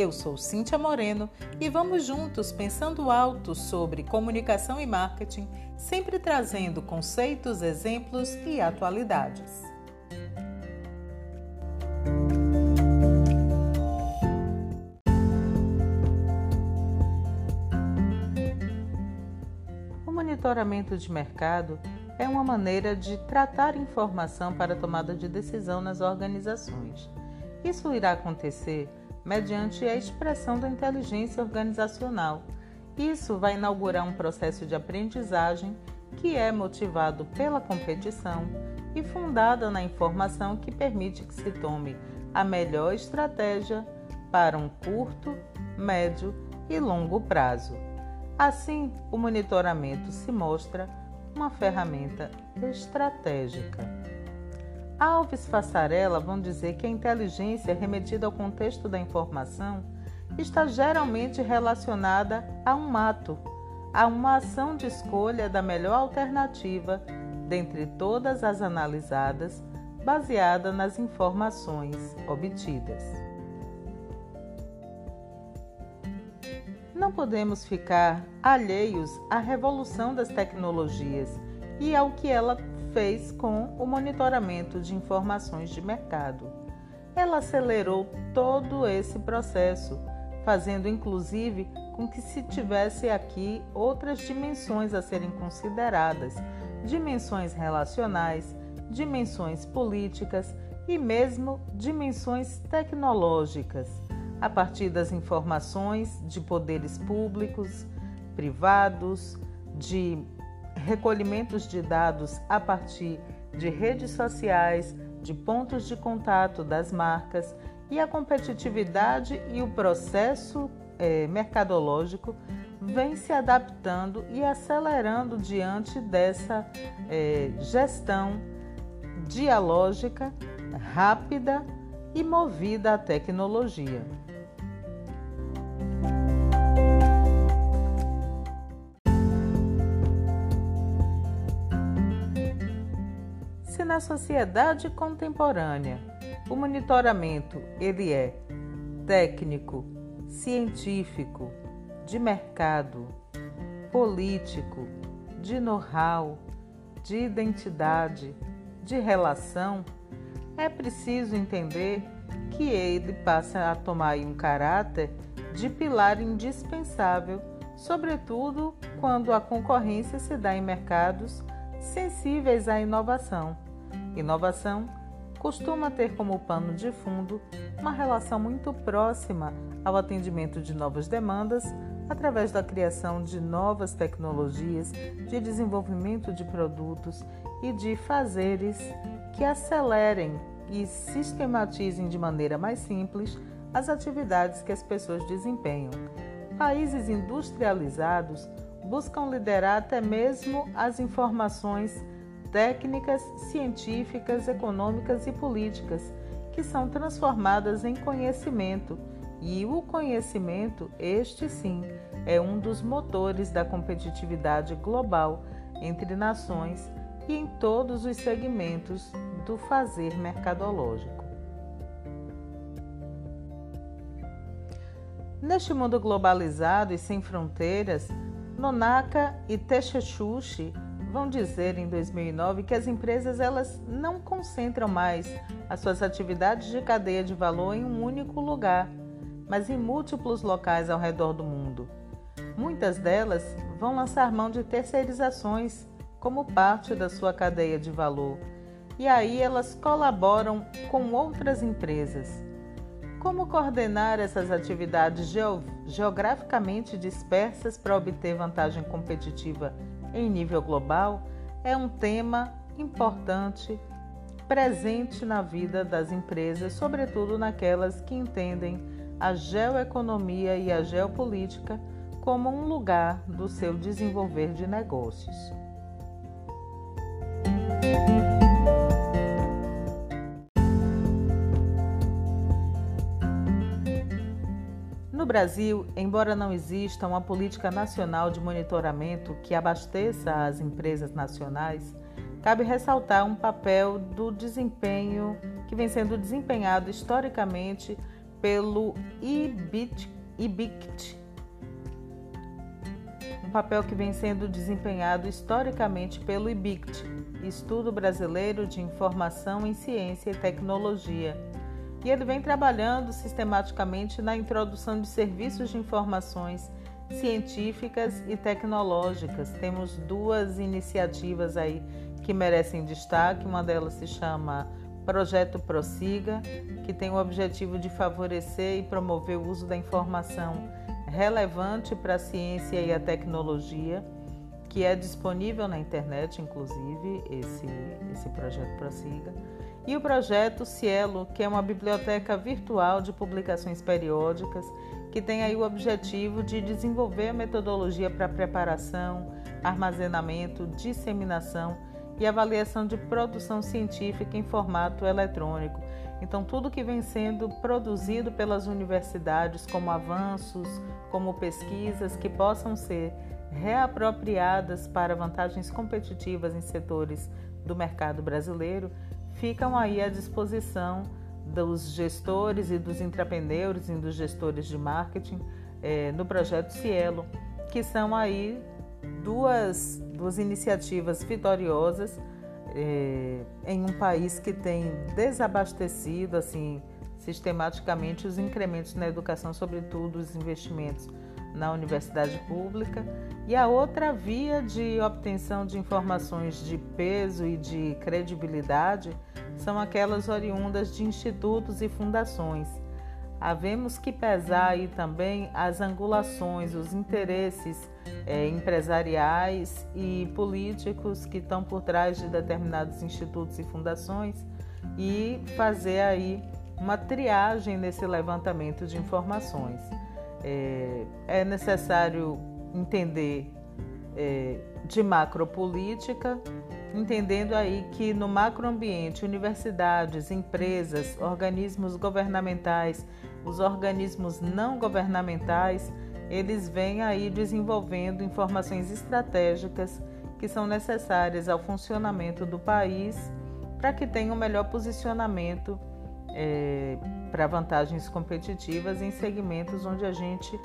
Eu sou Cíntia Moreno e vamos juntos pensando alto sobre comunicação e marketing, sempre trazendo conceitos, exemplos e atualidades. O monitoramento de mercado é uma maneira de tratar informação para tomada de decisão nas organizações. Isso irá acontecer mediante a expressão da inteligência organizacional. Isso vai inaugurar um processo de aprendizagem que é motivado pela competição e fundada na informação que permite que se tome a melhor estratégia para um curto, médio e longo prazo. Assim, o monitoramento se mostra uma ferramenta estratégica. Alves Fassarella vão dizer que a inteligência remetida ao contexto da informação está geralmente relacionada a um ato, a uma ação de escolha da melhor alternativa dentre todas as analisadas, baseada nas informações obtidas. Não podemos ficar alheios à revolução das tecnologias e ao que ela fez com o monitoramento de informações de mercado. Ela acelerou todo esse processo, fazendo inclusive com que se tivesse aqui outras dimensões a serem consideradas, dimensões relacionais, dimensões políticas e mesmo dimensões tecnológicas, a partir das informações de poderes públicos, privados, de recolhimentos de dados a partir de redes sociais, de pontos de contato das marcas e a competitividade e o processo é, mercadológico vem se adaptando e acelerando diante dessa é, gestão dialógica, rápida e movida à tecnologia. Na sociedade contemporânea o monitoramento ele é técnico, científico, de mercado, político, de know-how, de identidade, de relação, é preciso entender que ele passa a tomar um caráter de pilar indispensável, sobretudo quando a concorrência se dá em mercados sensíveis à inovação. Inovação costuma ter como pano de fundo uma relação muito próxima ao atendimento de novas demandas através da criação de novas tecnologias, de desenvolvimento de produtos e de fazeres que acelerem e sistematizem de maneira mais simples as atividades que as pessoas desempenham. Países industrializados buscam liderar até mesmo as informações técnicas, científicas, econômicas e políticas, que são transformadas em conhecimento. E o conhecimento, este sim, é um dos motores da competitividade global entre nações e em todos os segmentos do fazer mercadológico. Neste mundo globalizado e sem fronteiras, Nonaka e Teshechushi vão dizer em 2009 que as empresas elas não concentram mais as suas atividades de cadeia de valor em um único lugar, mas em múltiplos locais ao redor do mundo. Muitas delas vão lançar mão de terceirizações como parte da sua cadeia de valor, e aí elas colaboram com outras empresas. Como coordenar essas atividades geograficamente dispersas para obter vantagem competitiva em nível global é um tema importante presente na vida das empresas, sobretudo naquelas que entendem a geoeconomia e a geopolítica como um lugar do seu desenvolver de negócios. Brasil, embora não exista uma política nacional de monitoramento que abasteça as empresas nacionais, cabe ressaltar um papel do desempenho que vem sendo desempenhado historicamente pelo IBIT, IBICT, um papel que vem sendo desempenhado historicamente pelo IBICT, Estudo Brasileiro de Informação em Ciência e Tecnologia e ele vem trabalhando sistematicamente na introdução de serviços de informações científicas e tecnológicas. Temos duas iniciativas aí que merecem destaque. Uma delas se chama Projeto Prossiga, que tem o objetivo de favorecer e promover o uso da informação relevante para a ciência e a tecnologia, que é disponível na internet, inclusive, esse, esse projeto Prossiga e o projeto Cielo, que é uma biblioteca virtual de publicações periódicas que tem aí o objetivo de desenvolver a metodologia para preparação, armazenamento, disseminação e avaliação de produção científica em formato eletrônico. Então, tudo que vem sendo produzido pelas universidades, como avanços, como pesquisas que possam ser reapropriadas para vantagens competitivas em setores do mercado brasileiro, ficam aí à disposição dos gestores e dos intrapreendedores e dos gestores de marketing é, no projeto Cielo, que são aí duas, duas iniciativas vitoriosas é, em um país que tem desabastecido assim sistematicamente os incrementos na educação, sobretudo os investimentos na universidade pública, e a outra via de obtenção de informações de peso e de credibilidade são aquelas oriundas de institutos e fundações. Havemos que pesar aí também as angulações, os interesses é, empresariais e políticos que estão por trás de determinados institutos e fundações e fazer aí uma triagem nesse levantamento de informações. É, é necessário entender é, de macropolítica, entendendo aí que no macroambiente, universidades, empresas, organismos governamentais, os organismos não governamentais, eles vêm aí desenvolvendo informações estratégicas que são necessárias ao funcionamento do país para que tenha um melhor posicionamento é, para vantagens competitivas em segmentos onde a gente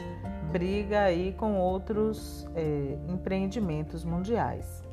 briga aí com outros é, empreendimentos mundiais.